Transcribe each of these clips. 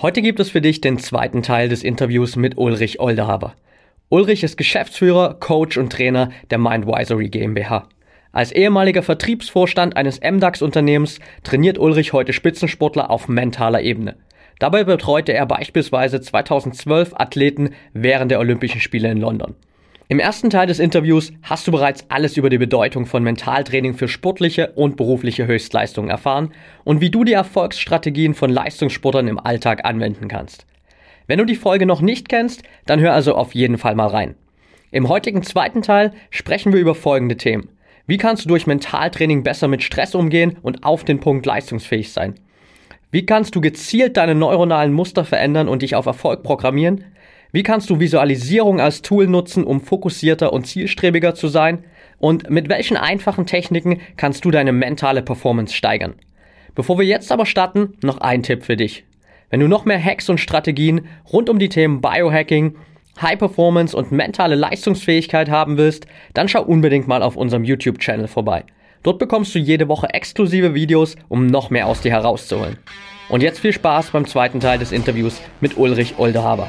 Heute gibt es für dich den zweiten Teil des Interviews mit Ulrich Oldehaber. Ulrich ist Geschäftsführer, Coach und Trainer der Mindwisery GmbH. Als ehemaliger Vertriebsvorstand eines MDAX-Unternehmens trainiert Ulrich heute Spitzensportler auf mentaler Ebene. Dabei betreute er beispielsweise 2012 Athleten während der Olympischen Spiele in London. Im ersten Teil des Interviews hast du bereits alles über die Bedeutung von Mentaltraining für sportliche und berufliche Höchstleistungen erfahren und wie du die Erfolgsstrategien von Leistungssportlern im Alltag anwenden kannst. Wenn du die Folge noch nicht kennst, dann hör also auf jeden Fall mal rein. Im heutigen zweiten Teil sprechen wir über folgende Themen. Wie kannst du durch Mentaltraining besser mit Stress umgehen und auf den Punkt leistungsfähig sein? Wie kannst du gezielt deine neuronalen Muster verändern und dich auf Erfolg programmieren? Wie kannst du Visualisierung als Tool nutzen, um fokussierter und zielstrebiger zu sein? Und mit welchen einfachen Techniken kannst du deine mentale Performance steigern? Bevor wir jetzt aber starten, noch ein Tipp für dich. Wenn du noch mehr Hacks und Strategien rund um die Themen Biohacking, High Performance und mentale Leistungsfähigkeit haben willst, dann schau unbedingt mal auf unserem YouTube-Channel vorbei. Dort bekommst du jede Woche exklusive Videos, um noch mehr aus dir herauszuholen. Und jetzt viel Spaß beim zweiten Teil des Interviews mit Ulrich Oldehaber.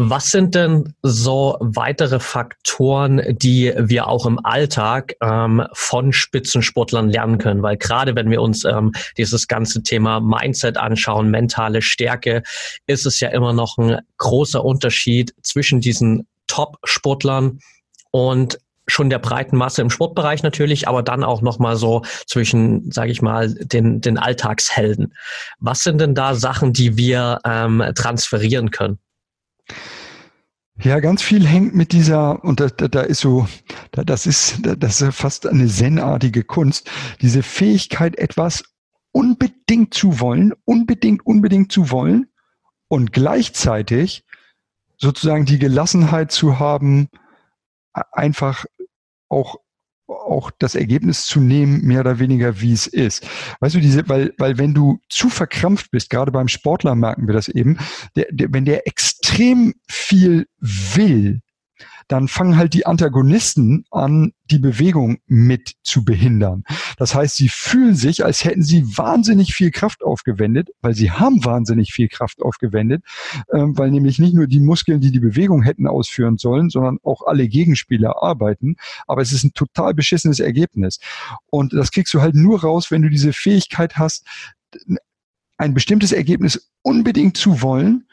Was sind denn so weitere Faktoren, die wir auch im Alltag ähm, von Spitzensportlern lernen können? Weil gerade wenn wir uns ähm, dieses ganze Thema Mindset anschauen, mentale Stärke, ist es ja immer noch ein großer Unterschied zwischen diesen Top-Sportlern und schon der breiten Masse im Sportbereich natürlich, aber dann auch noch mal so zwischen, sage ich mal, den den Alltagshelden. Was sind denn da Sachen, die wir ähm, transferieren können? Ja, ganz viel hängt mit dieser, und da, da ist so, da, das ist, das ist fast eine zen-artige Kunst, diese Fähigkeit, etwas unbedingt zu wollen, unbedingt, unbedingt zu wollen und gleichzeitig sozusagen die Gelassenheit zu haben, einfach auch auch das Ergebnis zu nehmen, mehr oder weniger, wie es ist. Weißt du, diese, weil, weil wenn du zu verkrampft bist, gerade beim Sportler merken wir das eben, der, der, wenn der extrem viel will, dann fangen halt die Antagonisten an, die Bewegung mit zu behindern. Das heißt, sie fühlen sich, als hätten sie wahnsinnig viel Kraft aufgewendet, weil sie haben wahnsinnig viel Kraft aufgewendet, äh, weil nämlich nicht nur die Muskeln, die die Bewegung hätten ausführen sollen, sondern auch alle Gegenspieler arbeiten. Aber es ist ein total beschissenes Ergebnis. Und das kriegst du halt nur raus, wenn du diese Fähigkeit hast, ein bestimmtes Ergebnis unbedingt zu wollen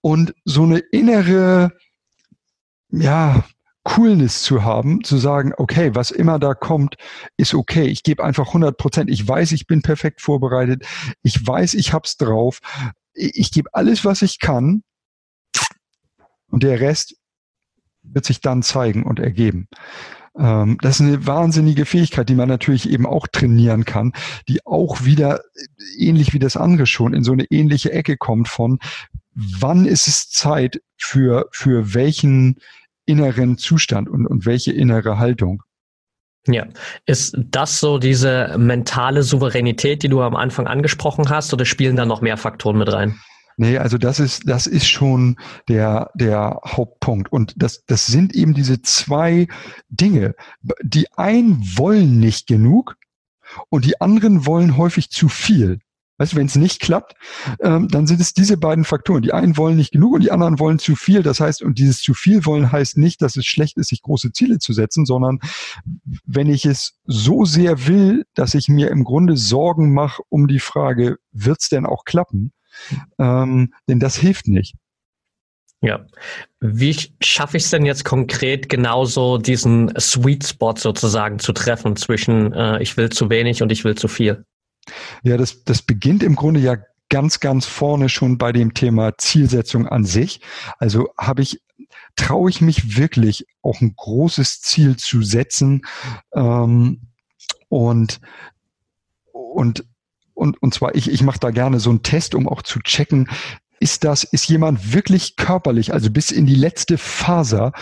und so eine innere ja, Coolness zu haben, zu sagen, okay, was immer da kommt, ist okay. Ich gebe einfach 100 Prozent. Ich weiß, ich bin perfekt vorbereitet. Ich weiß, ich hab's drauf. Ich, gebe alles, was ich kann. Und der Rest wird sich dann zeigen und ergeben. Ähm, das ist eine wahnsinnige Fähigkeit, die man natürlich eben auch trainieren kann, die auch wieder ähnlich wie das andere schon in so eine ähnliche Ecke kommt von, wann ist es Zeit für, für welchen inneren Zustand und, und welche innere Haltung. Ja, ist das so diese mentale Souveränität, die du am Anfang angesprochen hast, oder spielen da noch mehr Faktoren mit rein? Nee, also das ist, das ist schon der, der Hauptpunkt. Und das, das sind eben diese zwei Dinge. Die einen wollen nicht genug und die anderen wollen häufig zu viel. Weißt du, wenn es nicht klappt, ähm, dann sind es diese beiden Faktoren. Die einen wollen nicht genug und die anderen wollen zu viel. Das heißt, und dieses zu viel wollen heißt nicht, dass es schlecht ist, sich große Ziele zu setzen, sondern wenn ich es so sehr will, dass ich mir im Grunde Sorgen mache um die Frage, wird's denn auch klappen? Ähm, denn das hilft nicht. Ja. Wie schaffe ich es denn jetzt konkret genauso diesen Sweet Spot sozusagen zu treffen zwischen äh, ich will zu wenig und ich will zu viel? Ja, das, das beginnt im Grunde ja ganz, ganz vorne schon bei dem Thema Zielsetzung an sich. Also habe ich, traue ich mich wirklich auch ein großes Ziel zu setzen ähm, und, und und, und zwar ich, ich mache da gerne so einen Test, um auch zu checken, ist das, ist jemand wirklich körperlich, also bis in die letzte Faser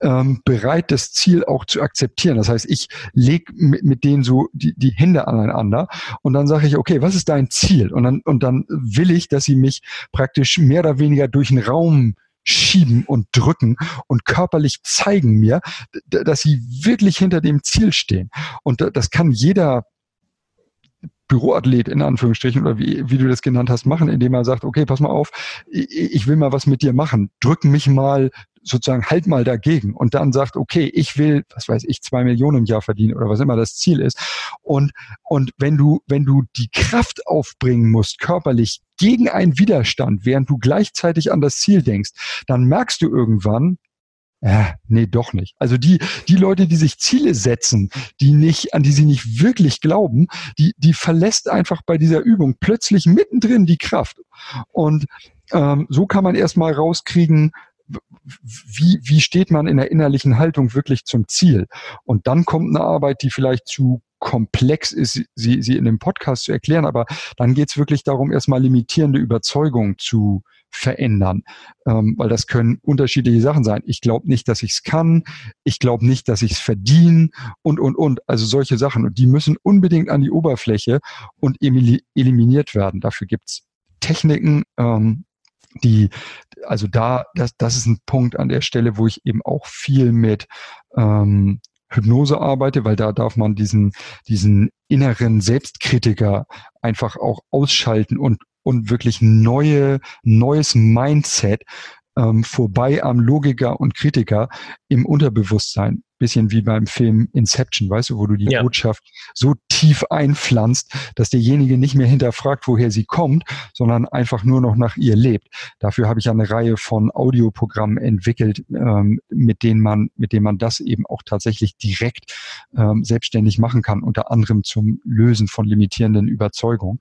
ähm, bereit, das Ziel auch zu akzeptieren. Das heißt, ich lege mit, mit denen so die, die Hände aneinander und dann sage ich, okay, was ist dein Ziel? Und dann, und dann will ich, dass sie mich praktisch mehr oder weniger durch den Raum schieben und drücken und körperlich zeigen mir, dass sie wirklich hinter dem Ziel stehen. Und das kann jeder Büroathlet in Anführungsstrichen oder wie, wie du das genannt hast, machen, indem er sagt, okay, pass mal auf, ich, will mal was mit dir machen, drück mich mal sozusagen halt mal dagegen und dann sagt, okay, ich will, was weiß ich, zwei Millionen im Jahr verdienen oder was immer das Ziel ist. Und, und wenn du, wenn du die Kraft aufbringen musst, körperlich gegen einen Widerstand, während du gleichzeitig an das Ziel denkst, dann merkst du irgendwann, ja, nee, doch nicht. Also die, die Leute, die sich Ziele setzen, die nicht, an die sie nicht wirklich glauben, die, die verlässt einfach bei dieser Übung plötzlich mittendrin die Kraft. Und ähm, so kann man erstmal rauskriegen, wie, wie steht man in der innerlichen Haltung wirklich zum Ziel? Und dann kommt eine Arbeit, die vielleicht zu komplex ist, sie, sie in dem Podcast zu erklären, aber dann geht es wirklich darum, erstmal limitierende Überzeugungen zu verändern, ähm, weil das können unterschiedliche Sachen sein. Ich glaube nicht, dass ich es kann, ich glaube nicht, dass ich es verdiene und, und, und. Also solche Sachen. Und die müssen unbedingt an die Oberfläche und eliminiert werden. Dafür gibt's Techniken, ähm, die, also da, das, das ist ein Punkt an der Stelle, wo ich eben auch viel mit ähm, Hypnose arbeite, weil da darf man diesen, diesen inneren Selbstkritiker einfach auch ausschalten und, und wirklich neue, neues Mindset ähm, vorbei am Logiker und Kritiker im Unterbewusstsein. Bisschen wie beim Film Inception, weißt du, wo du die ja. Botschaft so tief einpflanzt, dass derjenige nicht mehr hinterfragt, woher sie kommt, sondern einfach nur noch nach ihr lebt. Dafür habe ich eine Reihe von Audioprogrammen entwickelt, ähm, mit denen man, mit denen man das eben auch tatsächlich direkt ähm, selbstständig machen kann, unter anderem zum Lösen von limitierenden Überzeugungen.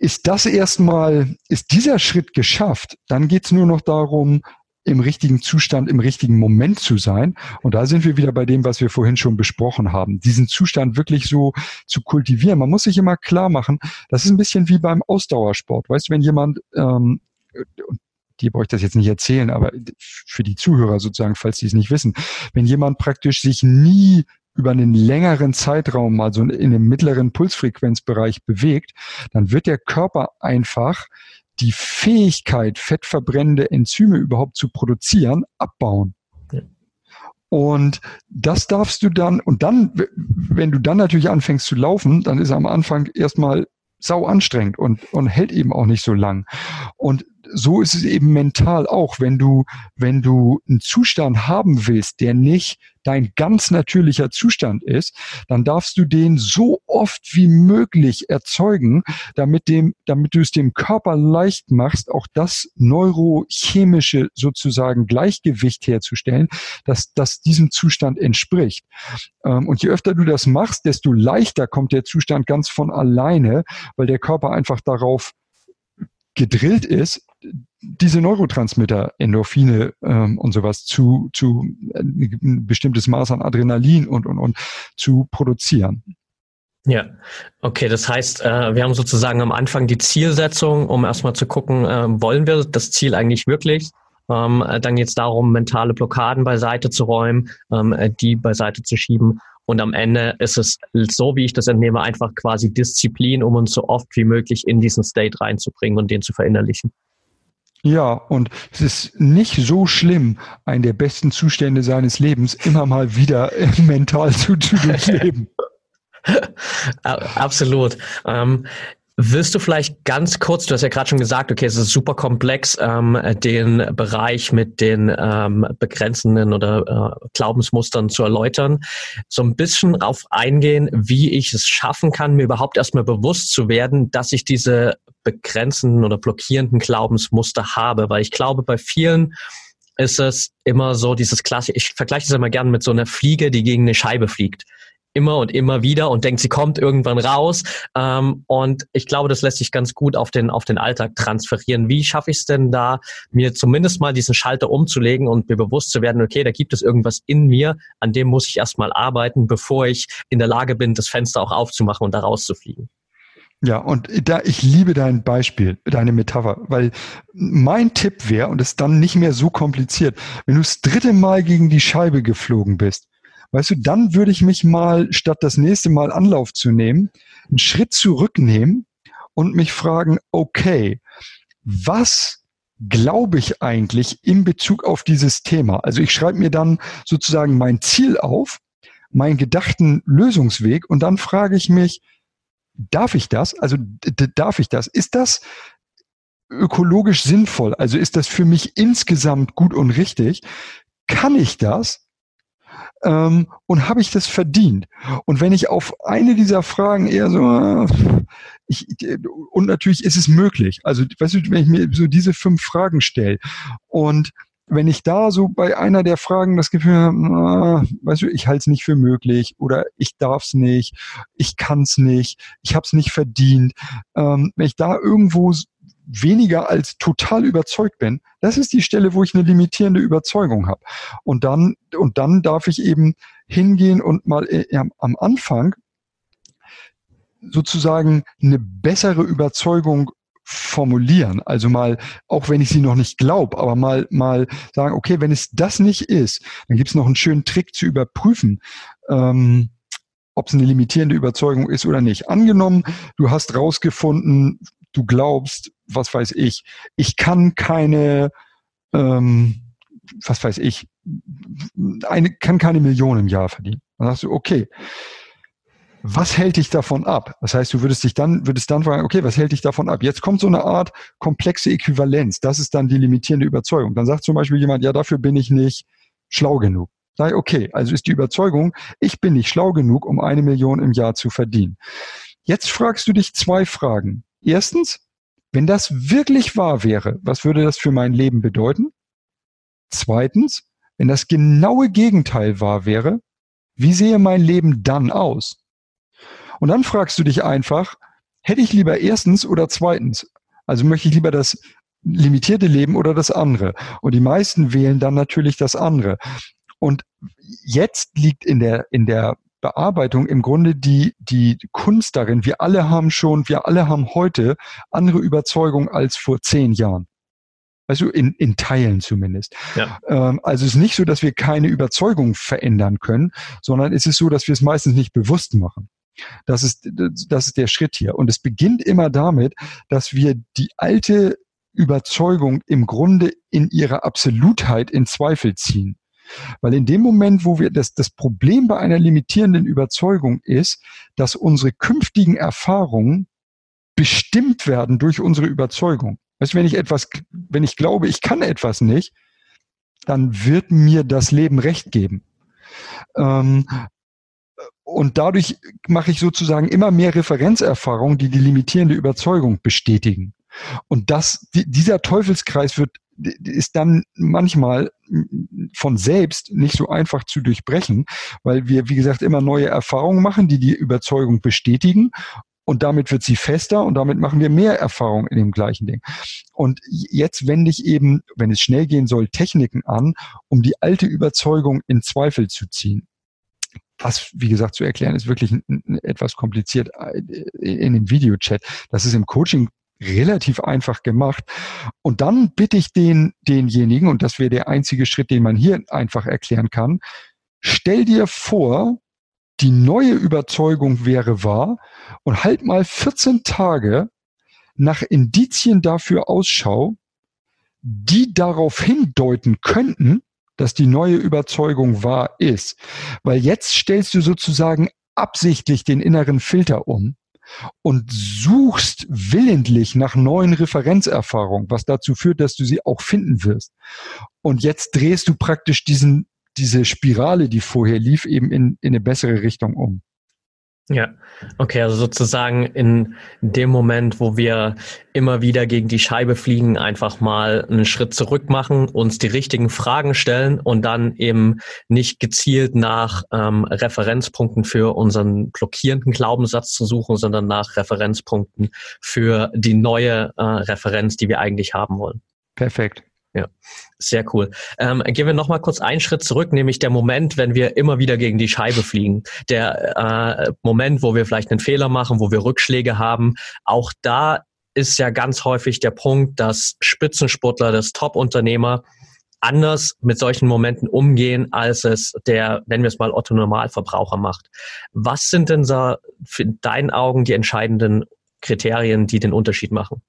Ist das erstmal, ist dieser Schritt geschafft, dann geht es nur noch darum, im richtigen Zustand, im richtigen Moment zu sein. Und da sind wir wieder bei dem, was wir vorhin schon besprochen haben. Diesen Zustand wirklich so zu kultivieren. Man muss sich immer klar machen, das ist ein bisschen wie beim Ausdauersport. Weißt du, wenn jemand, ähm, dir brauche ich das jetzt nicht erzählen, aber für die Zuhörer sozusagen, falls sie es nicht wissen, wenn jemand praktisch sich nie über einen längeren Zeitraum, also in einem mittleren Pulsfrequenzbereich bewegt, dann wird der Körper einfach die Fähigkeit, fettverbrennende Enzyme überhaupt zu produzieren, abbauen. Und das darfst du dann, und dann, wenn du dann natürlich anfängst zu laufen, dann ist am Anfang erstmal sau anstrengend und, und hält eben auch nicht so lang. Und so ist es eben mental auch, wenn du, wenn du einen Zustand haben willst, der nicht dein ganz natürlicher Zustand ist, dann darfst du den so oft wie möglich erzeugen, damit dem, damit du es dem Körper leicht machst, auch das neurochemische sozusagen Gleichgewicht herzustellen, dass das diesem Zustand entspricht. Ähm, und je öfter du das machst, desto leichter kommt der Zustand ganz von alleine, weil der Körper einfach darauf gedrillt ist, diese Neurotransmitter, Endorphine ähm, und sowas zu, zu äh, ein bestimmtes Maß an Adrenalin und, und, und zu produzieren. Ja, okay, das heißt, äh, wir haben sozusagen am Anfang die Zielsetzung, um erstmal zu gucken, äh, wollen wir das Ziel eigentlich wirklich? Ähm, dann geht es darum, mentale Blockaden beiseite zu räumen, ähm, die beiseite zu schieben und am Ende ist es so, wie ich das entnehme, einfach quasi Disziplin, um uns so oft wie möglich in diesen State reinzubringen und den zu verinnerlichen. Ja, und es ist nicht so schlimm, einen der besten Zustände seines Lebens immer mal wieder mental zu, zu durchleben. Absolut. Ähm, Wirst du vielleicht ganz kurz, du hast ja gerade schon gesagt, okay, es ist super komplex, ähm, den Bereich mit den ähm, begrenzenden oder äh, Glaubensmustern zu erläutern, so ein bisschen darauf eingehen, wie ich es schaffen kann, mir überhaupt erstmal bewusst zu werden, dass ich diese begrenzenden oder blockierenden Glaubensmuster habe, weil ich glaube, bei vielen ist es immer so dieses klassische, ich vergleiche das immer gerne mit so einer Fliege, die gegen eine Scheibe fliegt immer und immer wieder und denkt, sie kommt irgendwann raus. Ähm, und ich glaube, das lässt sich ganz gut auf den, auf den Alltag transferieren. Wie schaffe ich es denn da, mir zumindest mal diesen Schalter umzulegen und mir bewusst zu werden, okay, da gibt es irgendwas in mir, an dem muss ich erstmal arbeiten, bevor ich in der Lage bin, das Fenster auch aufzumachen und da rauszufliegen? Ja, und da, ich liebe dein Beispiel, deine Metapher, weil mein Tipp wäre, und es ist dann nicht mehr so kompliziert, wenn du das dritte Mal gegen die Scheibe geflogen bist, weißt du, dann würde ich mich mal, statt das nächste Mal Anlauf zu nehmen, einen Schritt zurücknehmen und mich fragen, okay, was glaube ich eigentlich in Bezug auf dieses Thema? Also ich schreibe mir dann sozusagen mein Ziel auf, meinen gedachten Lösungsweg und dann frage ich mich, darf ich das? Also darf ich das? Ist das ökologisch sinnvoll? Also ist das für mich insgesamt gut und richtig? Kann ich das? Ähm, und habe ich das verdient? Und wenn ich auf eine dieser Fragen eher so, ich, und natürlich ist es möglich. Also, weißt du, wenn ich mir so diese fünf Fragen stelle und wenn ich da so bei einer der Fragen das Gefühl habe, weißt du, ich halte es nicht für möglich oder ich darf es nicht, ich kann es nicht, ich habe es nicht verdient, ähm, wenn ich da irgendwo weniger als total überzeugt bin, das ist die Stelle, wo ich eine limitierende Überzeugung habe. Und dann, und dann darf ich eben hingehen und mal äh, am Anfang sozusagen eine bessere Überzeugung formulieren. Also mal, auch wenn ich sie noch nicht glaube, aber mal, mal sagen, okay, wenn es das nicht ist, dann gibt es noch einen schönen Trick zu überprüfen, ähm, ob es eine limitierende Überzeugung ist oder nicht. Angenommen, du hast rausgefunden, du glaubst, was weiß ich, ich kann keine, ähm, was weiß ich, eine, kann keine Million im Jahr verdienen. Dann sagst du, okay, was hält dich davon ab? Das heißt, du würdest dich dann, würdest dann fragen, okay, was hält dich davon ab? Jetzt kommt so eine Art komplexe Äquivalenz. Das ist dann die limitierende Überzeugung. Dann sagt zum Beispiel jemand, ja, dafür bin ich nicht schlau genug. Sag okay, also ist die Überzeugung, ich bin nicht schlau genug, um eine Million im Jahr zu verdienen. Jetzt fragst du dich zwei Fragen. Erstens, wenn das wirklich wahr wäre, was würde das für mein Leben bedeuten? Zweitens, wenn das genaue Gegenteil wahr wäre, wie sehe mein Leben dann aus? Und dann fragst du dich einfach, hätte ich lieber erstens oder zweitens? Also möchte ich lieber das limitierte Leben oder das andere? Und die meisten wählen dann natürlich das andere. Und jetzt liegt in der, in der Bearbeitung im Grunde die, die Kunst darin. Wir alle haben schon, wir alle haben heute andere Überzeugungen als vor zehn Jahren. Also in, in Teilen zumindest. Ja. Ähm, also es ist nicht so, dass wir keine Überzeugung verändern können, sondern es ist so, dass wir es meistens nicht bewusst machen. Das ist, das ist der Schritt hier. Und es beginnt immer damit, dass wir die alte Überzeugung im Grunde in ihrer Absolutheit in Zweifel ziehen. Weil in dem Moment, wo wir das, das Problem bei einer limitierenden Überzeugung ist, dass unsere künftigen Erfahrungen bestimmt werden durch unsere Überzeugung. Weißt, wenn ich etwas, wenn ich glaube, ich kann etwas nicht, dann wird mir das Leben recht geben. Ähm, und dadurch mache ich sozusagen immer mehr Referenzerfahrungen, die die limitierende Überzeugung bestätigen. Und das, dieser Teufelskreis wird, ist dann manchmal von selbst nicht so einfach zu durchbrechen, weil wir, wie gesagt, immer neue Erfahrungen machen, die die Überzeugung bestätigen. Und damit wird sie fester und damit machen wir mehr Erfahrung in dem gleichen Ding. Und jetzt wende ich eben, wenn es schnell gehen soll, Techniken an, um die alte Überzeugung in Zweifel zu ziehen was, wie gesagt, zu erklären, ist wirklich etwas kompliziert äh, in dem Videochat. Das ist im Coaching relativ einfach gemacht. Und dann bitte ich den, denjenigen, und das wäre der einzige Schritt, den man hier einfach erklären kann, stell dir vor, die neue Überzeugung wäre wahr und halt mal 14 Tage nach Indizien dafür Ausschau, die darauf hindeuten könnten, dass die neue Überzeugung wahr ist. Weil jetzt stellst du sozusagen absichtlich den inneren Filter um und suchst willentlich nach neuen Referenzerfahrungen, was dazu führt, dass du sie auch finden wirst. Und jetzt drehst du praktisch diesen, diese Spirale, die vorher lief, eben in, in eine bessere Richtung um. Ja, okay, also sozusagen in dem Moment, wo wir immer wieder gegen die Scheibe fliegen, einfach mal einen Schritt zurück machen, uns die richtigen Fragen stellen und dann eben nicht gezielt nach ähm, Referenzpunkten für unseren blockierenden Glaubenssatz zu suchen, sondern nach Referenzpunkten für die neue äh, Referenz, die wir eigentlich haben wollen. Perfekt. Ja, sehr cool. Ähm, gehen wir nochmal kurz einen Schritt zurück, nämlich der Moment, wenn wir immer wieder gegen die Scheibe fliegen. Der äh, Moment, wo wir vielleicht einen Fehler machen, wo wir Rückschläge haben. Auch da ist ja ganz häufig der Punkt, dass Spitzensportler, das Top-Unternehmer anders mit solchen Momenten umgehen, als es der, wenn wir es mal Otto Normalverbraucher macht. Was sind denn so für deinen Augen die entscheidenden Kriterien, die den Unterschied machen?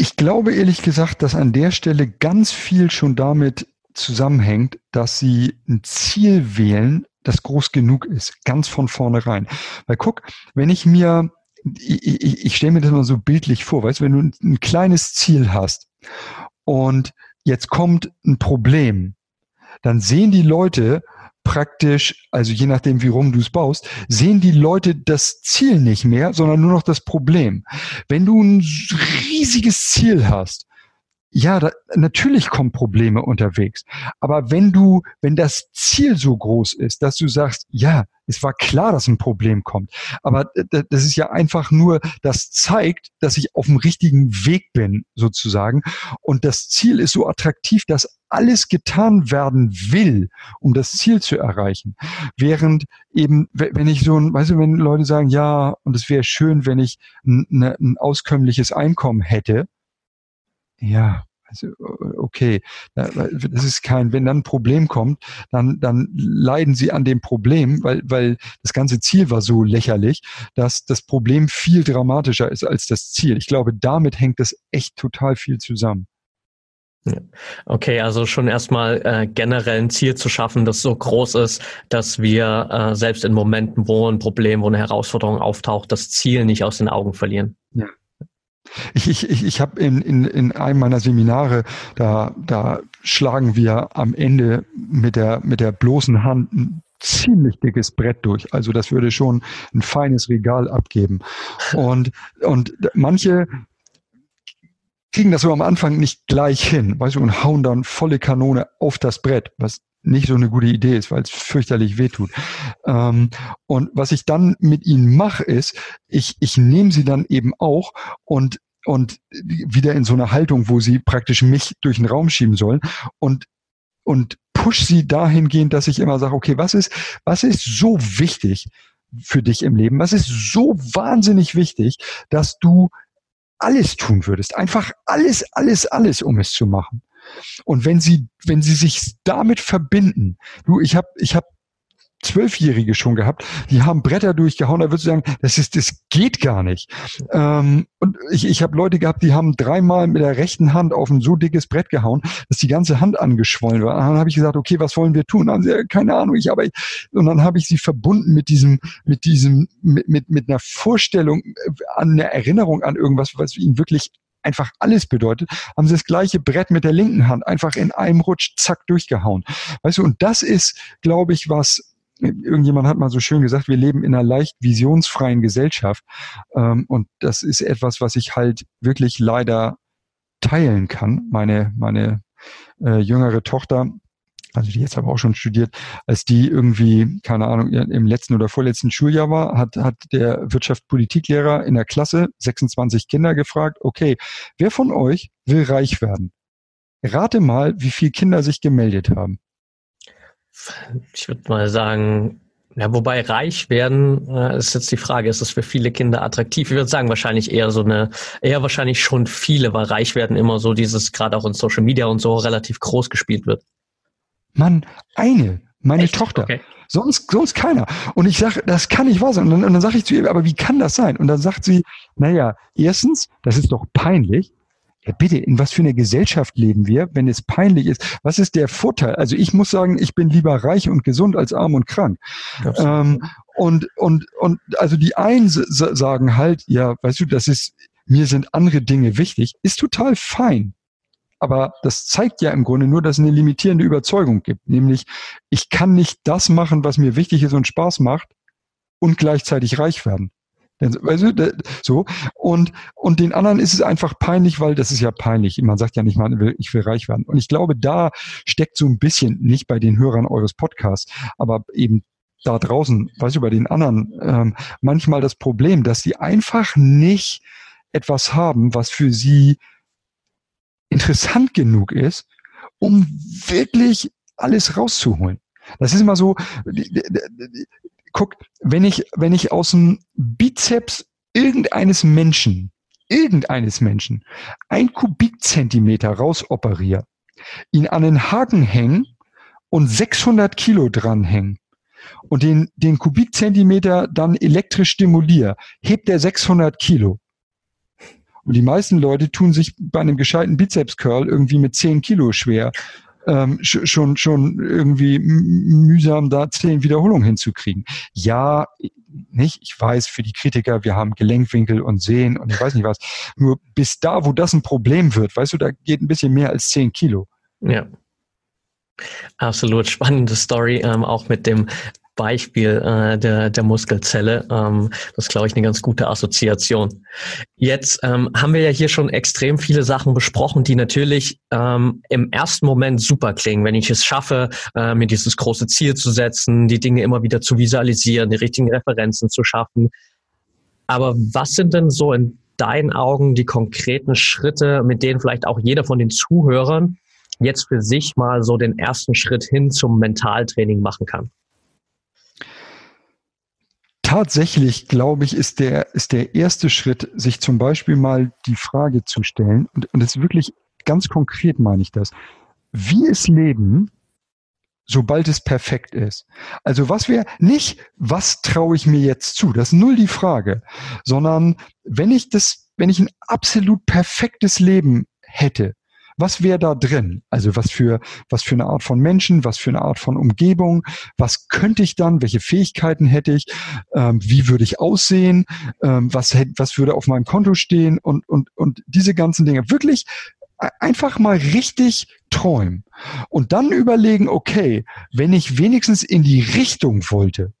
Ich glaube ehrlich gesagt, dass an der Stelle ganz viel schon damit zusammenhängt, dass sie ein Ziel wählen, das groß genug ist, ganz von vornherein. Weil guck, wenn ich mir, ich, ich, ich stelle mir das mal so bildlich vor, weißt du, wenn du ein, ein kleines Ziel hast und jetzt kommt ein Problem, dann sehen die Leute praktisch, also je nachdem, wie rum du es baust, sehen die Leute das Ziel nicht mehr, sondern nur noch das Problem. Wenn du ein riesiges Ziel hast, ja, da, natürlich kommen Probleme unterwegs. Aber wenn du, wenn das Ziel so groß ist, dass du sagst, ja, es war klar, dass ein Problem kommt. Aber das ist ja einfach nur, das zeigt, dass ich auf dem richtigen Weg bin, sozusagen. Und das Ziel ist so attraktiv, dass alles getan werden will, um das Ziel zu erreichen. Während eben, wenn ich so ein, weißt du, wenn Leute sagen, ja, und es wäre schön, wenn ich ein, ne, ein auskömmliches Einkommen hätte, ja, also, okay, das ist kein, wenn dann ein Problem kommt, dann, dann leiden sie an dem Problem, weil, weil das ganze Ziel war so lächerlich, dass das Problem viel dramatischer ist als das Ziel. Ich glaube, damit hängt das echt total viel zusammen. Okay, also schon erstmal äh, generell ein Ziel zu schaffen, das so groß ist, dass wir äh, selbst in Momenten, wo ein Problem, wo eine Herausforderung auftaucht, das Ziel nicht aus den Augen verlieren. Ja. Ich, ich, ich, habe in, in, in einem meiner Seminare, da, da schlagen wir am Ende mit der, mit der bloßen Hand ein ziemlich dickes Brett durch. Also das würde schon ein feines Regal abgeben. Und, und manche kriegen das so am Anfang nicht gleich hin, weißt du, und hauen dann volle Kanone auf das Brett, was nicht so eine gute Idee ist, weil es fürchterlich wehtut. Ähm, und was ich dann mit ihnen mache, ist, ich, ich nehme sie dann eben auch und und wieder in so eine Haltung, wo sie praktisch mich durch den Raum schieben sollen und und push sie dahingehend, dass ich immer sage, okay, was ist was ist so wichtig für dich im Leben? Was ist so wahnsinnig wichtig, dass du alles tun würdest, einfach alles, alles, alles, um es zu machen. Und wenn sie, wenn sie sich damit verbinden, du, ich habe, ich habe Zwölfjährige schon gehabt, die haben Bretter durchgehauen, da würdest du sagen, das ist, das geht gar nicht. Ähm, und ich, ich habe Leute gehabt, die haben dreimal mit der rechten Hand auf ein so dickes Brett gehauen, dass die ganze Hand angeschwollen war. Und dann habe ich gesagt, okay, was wollen wir tun? Dann haben sie, keine Ahnung, ich aber und dann habe ich sie verbunden mit diesem, mit diesem, mit, mit, mit einer Vorstellung, äh, an einer Erinnerung an irgendwas, was ihnen wirklich einfach alles bedeutet, haben sie das gleiche Brett mit der linken Hand einfach in einem Rutsch zack durchgehauen. Weißt du, und das ist, glaube ich, was irgendjemand hat mal so schön gesagt, wir leben in einer leicht visionsfreien Gesellschaft. Ähm, und das ist etwas, was ich halt wirklich leider teilen kann. Meine, meine äh, jüngere Tochter, also die jetzt aber auch schon studiert, als die irgendwie, keine Ahnung, im letzten oder vorletzten Schuljahr war, hat, hat der Wirtschaftspolitiklehrer in der Klasse 26 Kinder gefragt, okay, wer von euch will reich werden? Rate mal, wie viele Kinder sich gemeldet haben ich würde mal sagen, ja, wobei reich werden, äh, ist jetzt die Frage, ist es für viele Kinder attraktiv? Ich würde sagen, wahrscheinlich eher so eine, eher wahrscheinlich schon viele, weil reich werden immer so dieses, gerade auch in Social Media und so, relativ groß gespielt wird. Mann, eine, meine Echt? Tochter. Okay. Sonst, sonst keiner. Und ich sage, das kann nicht wahr sein. Und dann, und dann sage ich zu ihr, aber wie kann das sein? Und dann sagt sie, naja, erstens, das ist doch peinlich. Ja, bitte, in was für einer Gesellschaft leben wir, wenn es peinlich ist? Was ist der Vorteil? Also ich muss sagen, ich bin lieber reich und gesund als arm und krank. Ähm, und, und, und also die einen sagen halt, ja, weißt du, das ist, mir sind andere Dinge wichtig, ist total fein. Aber das zeigt ja im Grunde nur, dass es eine limitierende Überzeugung gibt. Nämlich, ich kann nicht das machen, was mir wichtig ist und Spaß macht und gleichzeitig reich werden. Du, so. Und, und den anderen ist es einfach peinlich, weil das ist ja peinlich. Man sagt ja nicht mal, ich will reich werden. Und ich glaube, da steckt so ein bisschen, nicht bei den Hörern eures Podcasts, aber eben da draußen, weißt du, bei den anderen, ähm, manchmal das Problem, dass sie einfach nicht etwas haben, was für sie interessant genug ist, um wirklich alles rauszuholen. Das ist immer so, guck, wenn ich, wenn ich aus dem Bizeps irgendeines Menschen, irgendeines Menschen, ein Kubikzentimeter rausoperiere, ihn an den Haken hängen und 600 Kilo dranhängen und den, den Kubikzentimeter dann elektrisch stimuliere, hebt er 600 Kilo. Und die meisten Leute tun sich bei einem gescheiten Bizeps-Curl irgendwie mit 10 Kilo schwer, ähm, schon, schon irgendwie mühsam da 10 Wiederholungen hinzukriegen. Ja, nicht, ich weiß für die Kritiker, wir haben Gelenkwinkel und Sehen und ich weiß nicht was. Nur bis da, wo das ein Problem wird, weißt du, da geht ein bisschen mehr als 10 Kilo. Ja. Absolut spannende Story, ähm, auch mit dem Beispiel äh, der, der Muskelzelle. Ähm, das ist, glaube ich, eine ganz gute Assoziation. Jetzt ähm, haben wir ja hier schon extrem viele Sachen besprochen, die natürlich ähm, im ersten Moment super klingen, wenn ich es schaffe, äh, mir dieses große Ziel zu setzen, die Dinge immer wieder zu visualisieren, die richtigen Referenzen zu schaffen. Aber was sind denn so in deinen Augen die konkreten Schritte, mit denen vielleicht auch jeder von den Zuhörern jetzt für sich mal so den ersten Schritt hin zum Mentaltraining machen kann? Tatsächlich, glaube ich, ist der, ist der erste Schritt, sich zum Beispiel mal die Frage zu stellen, und, und ist wirklich ganz konkret meine ich das, wie ist Leben, sobald es perfekt ist? Also was wäre nicht, was traue ich mir jetzt zu? Das ist null die Frage, sondern wenn ich das, wenn ich ein absolut perfektes Leben hätte, was wäre da drin? Also was für, was für eine Art von Menschen, was für eine Art von Umgebung, was könnte ich dann, welche Fähigkeiten hätte ich, ähm, wie würde ich aussehen, ähm, was, hätte, was würde auf meinem Konto stehen? Und, und, und diese ganzen Dinge. Wirklich einfach mal richtig träumen. Und dann überlegen, okay, wenn ich wenigstens in die Richtung wollte,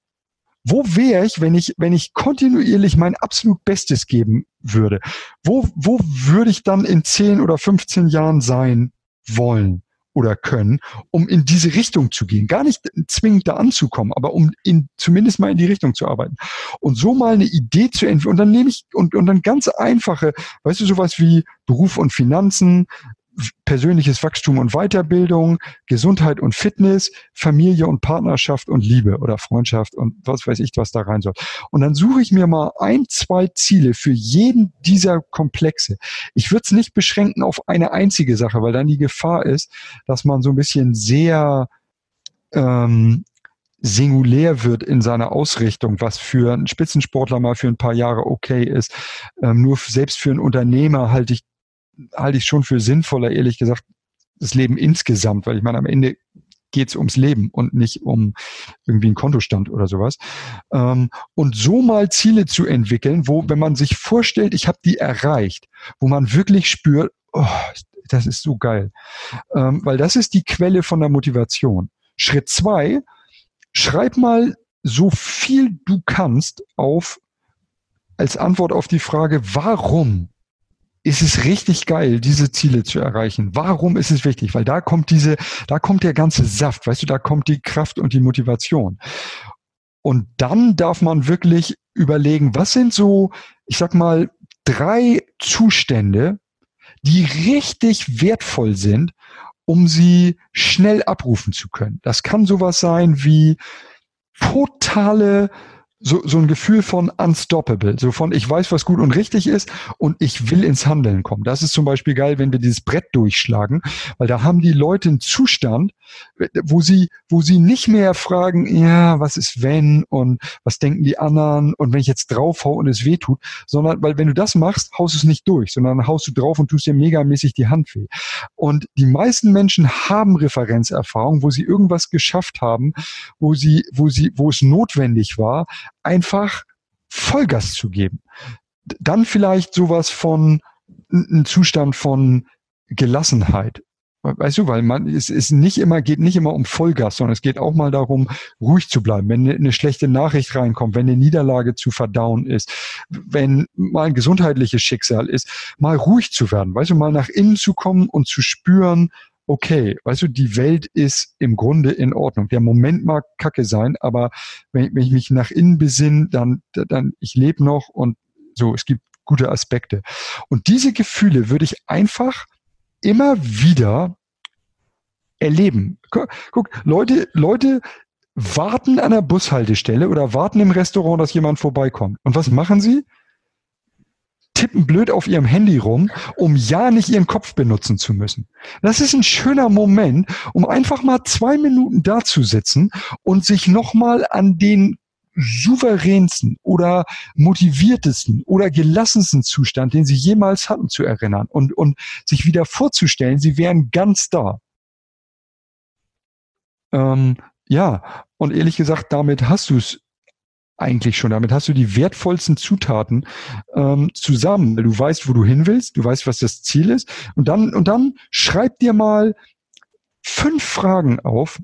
wo wäre ich, wenn ich, wenn ich kontinuierlich mein absolut Bestes geben würde? Wo, wo würde ich dann in 10 oder 15 Jahren sein wollen? oder können, um in diese Richtung zu gehen. Gar nicht zwingend da anzukommen, aber um in, zumindest mal in die Richtung zu arbeiten. Und so mal eine Idee zu entwickeln. Und dann nehme ich, und, und dann ganz einfache, weißt du, sowas wie Beruf und Finanzen, persönliches Wachstum und Weiterbildung, Gesundheit und Fitness, Familie und Partnerschaft und Liebe oder Freundschaft und was weiß ich, was da rein soll. Und dann suche ich mir mal ein, zwei Ziele für jeden dieser Komplexe. Ich würde es nicht beschränken auf eine einzige Sache, weil dann die Gefahr ist, dass man so ein bisschen sehr ähm, singulär wird in seiner Ausrichtung, was für einen Spitzensportler mal für ein paar Jahre okay ist. Ähm, nur selbst für einen Unternehmer halte ich halte ich schon für sinnvoller, ehrlich gesagt, das Leben insgesamt, weil ich meine, am Ende geht es ums Leben und nicht um irgendwie einen Kontostand oder sowas. Ähm, und so mal Ziele zu entwickeln, wo, wenn man sich vorstellt, ich habe die erreicht, wo man wirklich spürt, oh, das ist so geil. Ähm, weil das ist die Quelle von der Motivation. Schritt zwei, schreib mal so viel du kannst auf als Antwort auf die Frage, warum ist es richtig geil, diese Ziele zu erreichen. Warum ist es wichtig? Weil da kommt diese, da kommt der ganze Saft, weißt du, da kommt die Kraft und die Motivation. Und dann darf man wirklich überlegen, was sind so, ich sag mal, drei Zustände, die richtig wertvoll sind, um sie schnell abrufen zu können. Das kann sowas sein wie totale so, so ein Gefühl von unstoppable, so von ich weiß, was gut und richtig ist und ich will ins Handeln kommen. Das ist zum Beispiel geil, wenn wir dieses Brett durchschlagen, weil da haben die Leute einen Zustand, wo sie, wo sie nicht mehr fragen, ja, was ist wenn und was denken die anderen und wenn ich jetzt drauf hau und es weh tut, sondern, weil wenn du das machst, haust du es nicht durch, sondern haust du drauf und tust dir megamäßig die Hand weh. Und die meisten Menschen haben Referenzerfahrung, wo sie irgendwas geschafft haben, wo sie, wo sie, wo es notwendig war, einfach Vollgas zu geben. Dann vielleicht sowas von, ein Zustand von Gelassenheit. Weißt du, weil man, es ist nicht immer, geht nicht immer um Vollgas, sondern es geht auch mal darum, ruhig zu bleiben. Wenn eine, eine schlechte Nachricht reinkommt, wenn eine Niederlage zu verdauen ist, wenn mal ein gesundheitliches Schicksal ist, mal ruhig zu werden. Weißt du, mal nach innen zu kommen und zu spüren, okay, weißt du, die Welt ist im Grunde in Ordnung. Der Moment mag kacke sein, aber wenn, wenn ich mich nach innen besinne, dann, dann, ich lebe noch und so, es gibt gute Aspekte. Und diese Gefühle würde ich einfach immer wieder erleben. Guck, Leute, Leute warten an der Bushaltestelle oder warten im Restaurant, dass jemand vorbeikommt. Und was machen sie? Tippen blöd auf ihrem Handy rum, um ja nicht ihren Kopf benutzen zu müssen. Das ist ein schöner Moment, um einfach mal zwei Minuten da zu sitzen und sich nochmal an den souveränsten oder motiviertesten oder gelassensten Zustand, den sie jemals hatten, zu erinnern und, und sich wieder vorzustellen, sie wären ganz da. Ähm, ja, und ehrlich gesagt, damit hast du es eigentlich schon. Damit hast du die wertvollsten Zutaten ähm, zusammen. Du weißt, wo du hin willst, du weißt, was das Ziel ist. Und dann, und dann schreib dir mal fünf Fragen auf,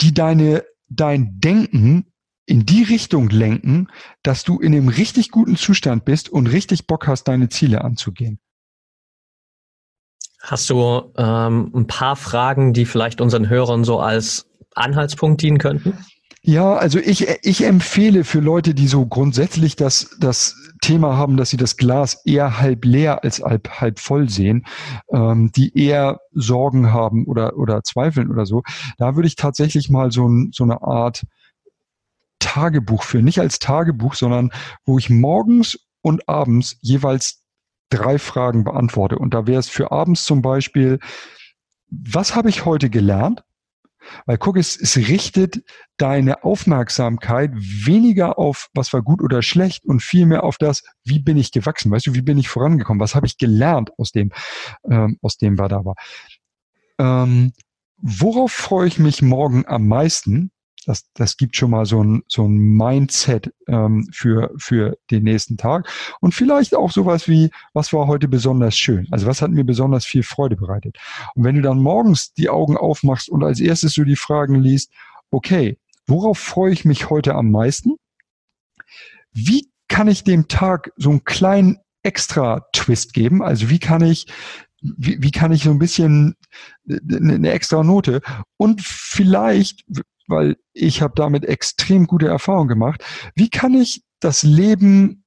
die deine, dein Denken in die Richtung lenken, dass du in einem richtig guten Zustand bist und richtig Bock hast, deine Ziele anzugehen. Hast du ähm, ein paar Fragen, die vielleicht unseren Hörern so als Anhaltspunkt dienen könnten? Ja, also ich, ich empfehle für Leute, die so grundsätzlich das, das Thema haben, dass sie das Glas eher halb leer als halb, halb voll sehen, ähm, die eher Sorgen haben oder, oder zweifeln oder so, da würde ich tatsächlich mal so, ein, so eine Art Tagebuch führen. Nicht als Tagebuch, sondern wo ich morgens und abends jeweils drei Fragen beantworte. Und da wäre es für abends zum Beispiel, was habe ich heute gelernt? Weil guck, es, es richtet deine Aufmerksamkeit weniger auf, was war gut oder schlecht und vielmehr auf das, wie bin ich gewachsen, weißt du, wie bin ich vorangekommen, was habe ich gelernt aus dem, ähm, aus dem, was da war. Ähm, worauf freue ich mich morgen am meisten? Das, das gibt schon mal so ein, so ein Mindset ähm, für, für den nächsten Tag. Und vielleicht auch sowas wie, was war heute besonders schön? Also was hat mir besonders viel Freude bereitet? Und wenn du dann morgens die Augen aufmachst und als erstes so die Fragen liest, okay, worauf freue ich mich heute am meisten? Wie kann ich dem Tag so einen kleinen extra Twist geben? Also wie kann ich wie, wie kann ich so ein bisschen eine extra Note und vielleicht weil ich habe damit extrem gute Erfahrungen gemacht. Wie kann ich das Leben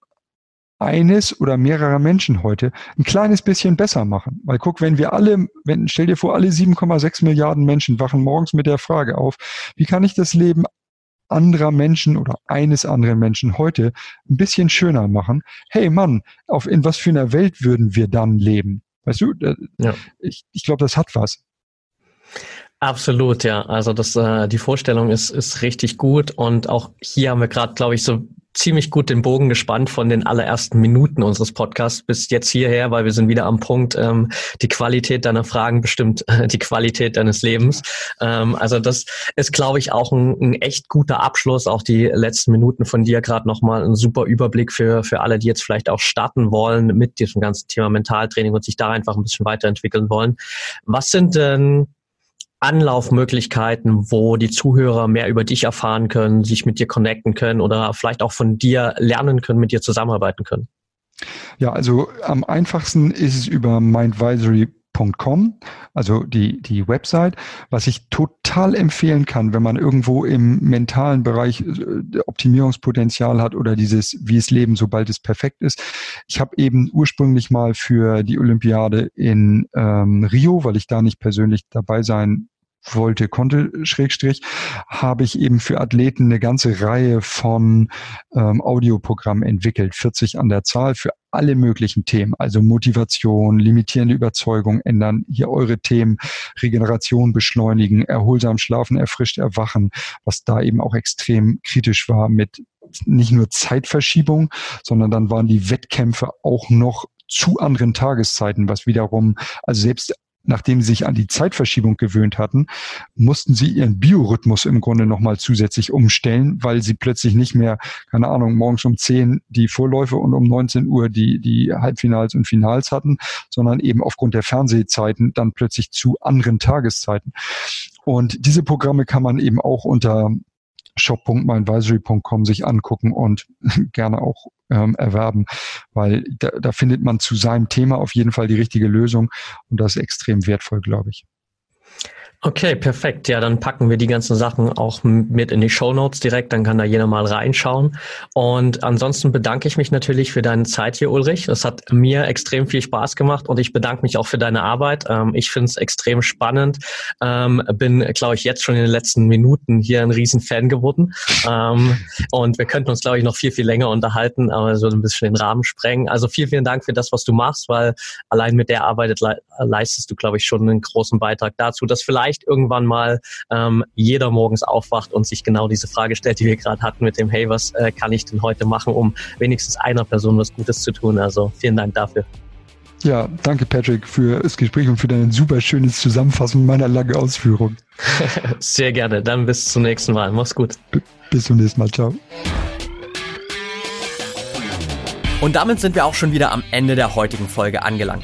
eines oder mehrerer Menschen heute ein kleines bisschen besser machen. Weil guck, wenn wir alle, wenn, stell dir vor, alle 7,6 Milliarden Menschen wachen morgens mit der Frage auf, wie kann ich das Leben anderer Menschen oder eines anderen Menschen heute ein bisschen schöner machen? Hey Mann, auf in was für einer Welt würden wir dann leben? Weißt du, ja. ich, ich glaube, das hat was. Absolut, ja. Also das, äh, die Vorstellung ist, ist richtig gut und auch hier haben wir gerade, glaube ich, so ziemlich gut den Bogen gespannt von den allerersten Minuten unseres Podcasts bis jetzt hierher, weil wir sind wieder am Punkt, ähm, die Qualität deiner Fragen bestimmt äh, die Qualität deines Lebens. Ähm, also das ist, glaube ich, auch ein, ein, echt guter Abschluss. Auch die letzten Minuten von dir gerade nochmal ein super Überblick für, für alle, die jetzt vielleicht auch starten wollen mit diesem ganzen Thema Mentaltraining und sich da einfach ein bisschen weiterentwickeln wollen. Was sind denn Anlaufmöglichkeiten, wo die Zuhörer mehr über dich erfahren können, sich mit dir connecten können oder vielleicht auch von dir lernen können, mit dir zusammenarbeiten können? Ja, also am einfachsten ist es über mindvisory.com, also die, die Website, was ich total empfehlen kann, wenn man irgendwo im mentalen Bereich äh, Optimierungspotenzial hat oder dieses, wie es leben, sobald es perfekt ist. Ich habe eben ursprünglich mal für die Olympiade in ähm, Rio, weil ich da nicht persönlich dabei sein wollte, konnte, Schrägstrich, habe ich eben für Athleten eine ganze Reihe von ähm, Audioprogrammen entwickelt, 40 an der Zahl für alle möglichen Themen, also Motivation, limitierende Überzeugung ändern, hier eure Themen, Regeneration beschleunigen, erholsam schlafen, erfrischt erwachen, was da eben auch extrem kritisch war mit nicht nur Zeitverschiebung, sondern dann waren die Wettkämpfe auch noch zu anderen Tageszeiten, was wiederum, also selbst nachdem sie sich an die Zeitverschiebung gewöhnt hatten, mussten sie ihren Biorhythmus im Grunde nochmal zusätzlich umstellen, weil sie plötzlich nicht mehr, keine Ahnung, morgens um 10 die Vorläufe und um 19 Uhr die, die Halbfinals und Finals hatten, sondern eben aufgrund der Fernsehzeiten dann plötzlich zu anderen Tageszeiten. Und diese Programme kann man eben auch unter shop.myadvisory.com sich angucken und gerne auch ähm, erwerben, weil da, da findet man zu seinem Thema auf jeden Fall die richtige Lösung und das ist extrem wertvoll, glaube ich. Okay, perfekt. Ja, dann packen wir die ganzen Sachen auch mit in die Show Notes direkt, dann kann da jeder mal reinschauen. Und ansonsten bedanke ich mich natürlich für deine Zeit hier, Ulrich. Das hat mir extrem viel Spaß gemacht und ich bedanke mich auch für deine Arbeit. Ähm, ich finde es extrem spannend. Ähm, bin, glaube ich, jetzt schon in den letzten Minuten hier ein Riesenfan geworden. Ähm, und wir könnten uns, glaube ich, noch viel, viel länger unterhalten, aber so ein bisschen den Rahmen sprengen. Also vielen, vielen Dank für das, was du machst, weil allein mit der Arbeit le leistest du, glaube ich, schon einen großen Beitrag dazu, dass vielleicht vielleicht irgendwann mal ähm, jeder morgens aufwacht und sich genau diese Frage stellt, die wir gerade hatten mit dem, hey, was äh, kann ich denn heute machen, um wenigstens einer Person was Gutes zu tun? Also vielen Dank dafür. Ja, danke Patrick für das Gespräch und für dein super schönes Zusammenfassen meiner langen Ausführung. Sehr gerne. Dann bis zum nächsten Mal. Mach's gut. B bis zum nächsten Mal. Ciao. Und damit sind wir auch schon wieder am Ende der heutigen Folge angelangt.